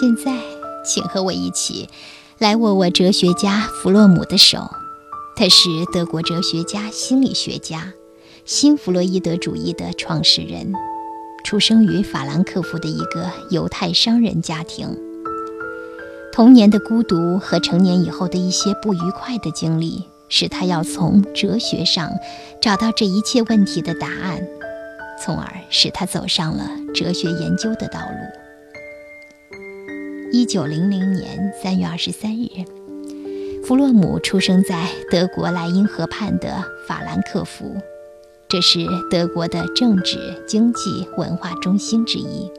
现在，请和我一起来握握哲学家弗洛姆的手。他是德国哲学家、心理学家，新弗洛伊德主义的创始人，出生于法兰克福的一个犹太商人家庭。童年的孤独和成年以后的一些不愉快的经历，使他要从哲学上找到这一切问题的答案，从而使他走上了哲学研究的道路。一九零零年三月二十三日。弗洛姆出生在德国莱茵河畔的法兰克福，这是德国的政治、经济、文化中心之一。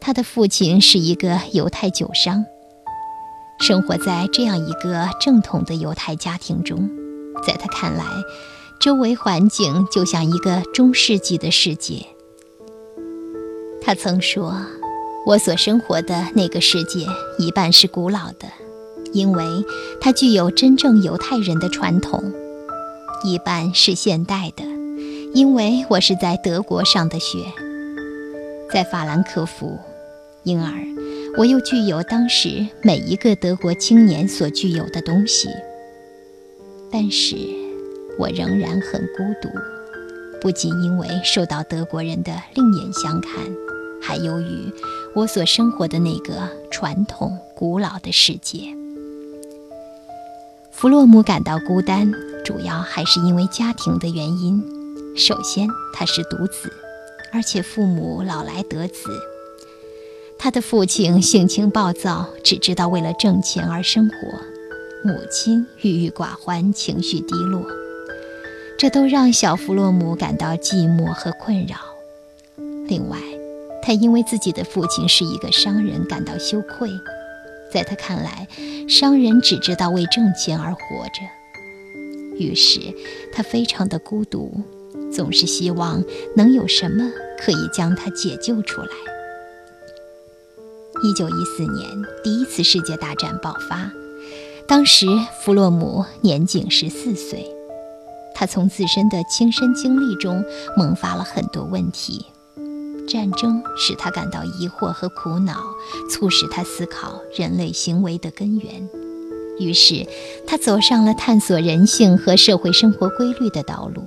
他的父亲是一个犹太酒商。生活在这样一个正统的犹太家庭中，在他看来，周围环境就像一个中世纪的世界。他曾说：“我所生活的那个世界，一半是古老的。”因为它具有真正犹太人的传统，一半是现代的，因为我是在德国上的学，在法兰克福，因而我又具有当时每一个德国青年所具有的东西。但是，我仍然很孤独，不仅因为受到德国人的另眼相看，还由于我所生活的那个传统古老的世界。弗洛姆感到孤单，主要还是因为家庭的原因。首先，他是独子，而且父母老来得子。他的父亲性情暴躁，只知道为了挣钱而生活；母亲郁郁寡欢，情绪低落。这都让小弗洛姆感到寂寞和困扰。另外，他因为自己的父亲是一个商人感到羞愧。在他看来，商人只知道为挣钱而活着，于是他非常的孤独，总是希望能有什么可以将他解救出来。一九一四年，第一次世界大战爆发，当时弗洛姆年仅十四岁，他从自身的亲身经历中萌发了很多问题。战争使他感到疑惑和苦恼，促使他思考人类行为的根源。于是，他走上了探索人性和社会生活规律的道路。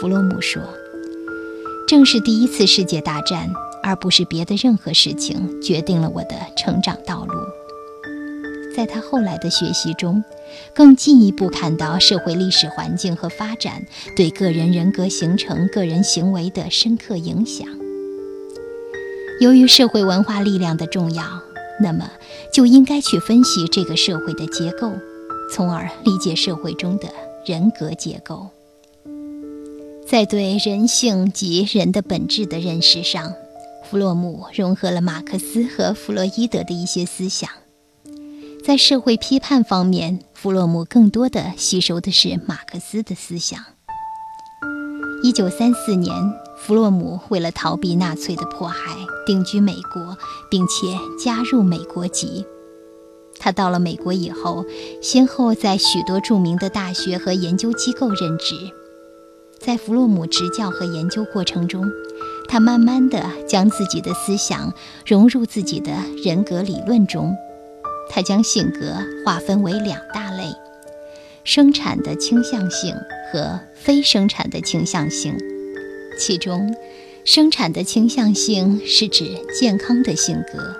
弗洛姆说：“正是第一次世界大战，而不是别的任何事情，决定了我的成长道路。”在他后来的学习中，更进一步看到社会历史环境和发展对个人人格形成、个人行为的深刻影响。由于社会文化力量的重要，那么就应该去分析这个社会的结构，从而理解社会中的人格结构。在对人性及人的本质的认识上，弗洛姆融合了马克思和弗洛伊德的一些思想。在社会批判方面，弗洛姆更多的吸收的是马克思的思想。一九三四年，弗洛姆为了逃避纳粹的迫害，定居美国，并且加入美国籍。他到了美国以后，先后在许多著名的大学和研究机构任职。在弗洛姆执教和研究过程中，他慢慢地将自己的思想融入自己的人格理论中。他将性格划分为两大类：生产的倾向性和非生产的倾向性。其中，生产的倾向性是指健康的性格，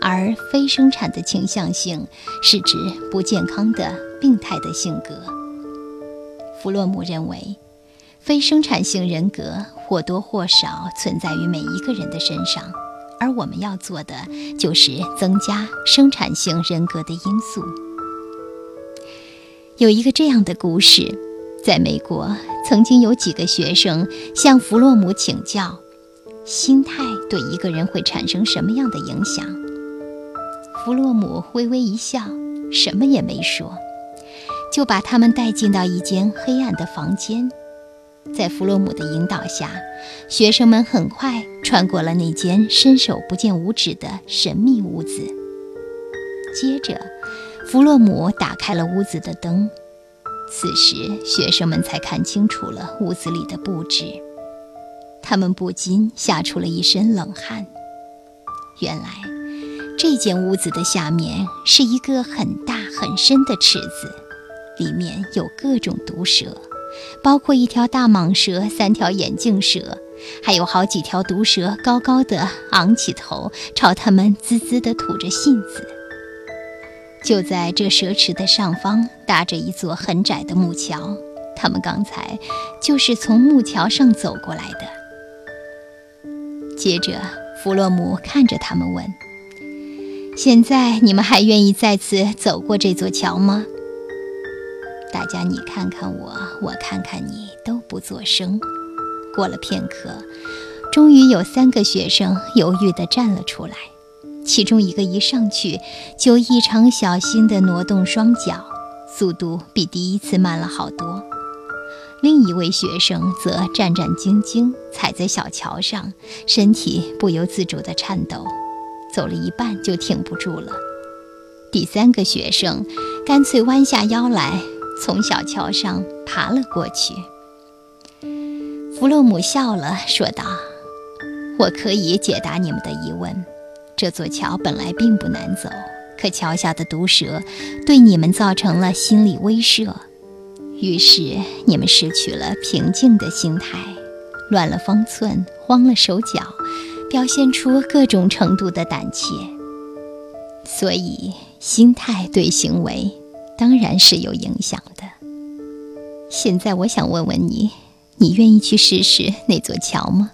而非生产的倾向性是指不健康的病态的性格。弗洛姆认为，非生产性人格或多或少存在于每一个人的身上。而我们要做的就是增加生产性人格的因素。有一个这样的故事，在美国曾经有几个学生向弗洛姆请教，心态对一个人会产生什么样的影响。弗洛姆微微一笑，什么也没说，就把他们带进到一间黑暗的房间。在弗洛姆的引导下，学生们很快穿过了那间伸手不见五指的神秘屋子。接着，弗洛姆打开了屋子的灯，此时学生们才看清楚了屋子里的布置，他们不禁吓出了一身冷汗。原来这间屋子的下面是一个很大很深的池子，里面有各种毒蛇，包括一条大蟒蛇、三条眼镜蛇，还有好几条毒蛇高高的昂起头，朝他们滋滋地吐着信子。就在这蛇池的上方搭着一座很窄的木桥，他们刚才就是从木桥上走过来的。接着，弗洛姆看着他们问：“现在你们还愿意再次走过这座桥吗？”大家你看看我，我看看你，都不作声。过了片刻，终于有三个学生犹豫地站了出来。其中一个一上去就异常小心地挪动双脚，速度比第一次慢了好多。另一位学生则战战兢兢踩在小桥上，身体不由自主地颤抖，走了一半就挺不住了。第三个学生干脆弯下腰来，从小桥上爬了过去。弗洛姆笑了，说道：“我可以解答你们的疑问。”这座桥本来并不难走，可桥下的毒蛇对你们造成了心理威慑，于是你们失去了平静的心态，乱了方寸，慌了手脚，表现出各种程度的胆怯。所以，心态对行为当然是有影响的。现在，我想问问你，你愿意去试试那座桥吗？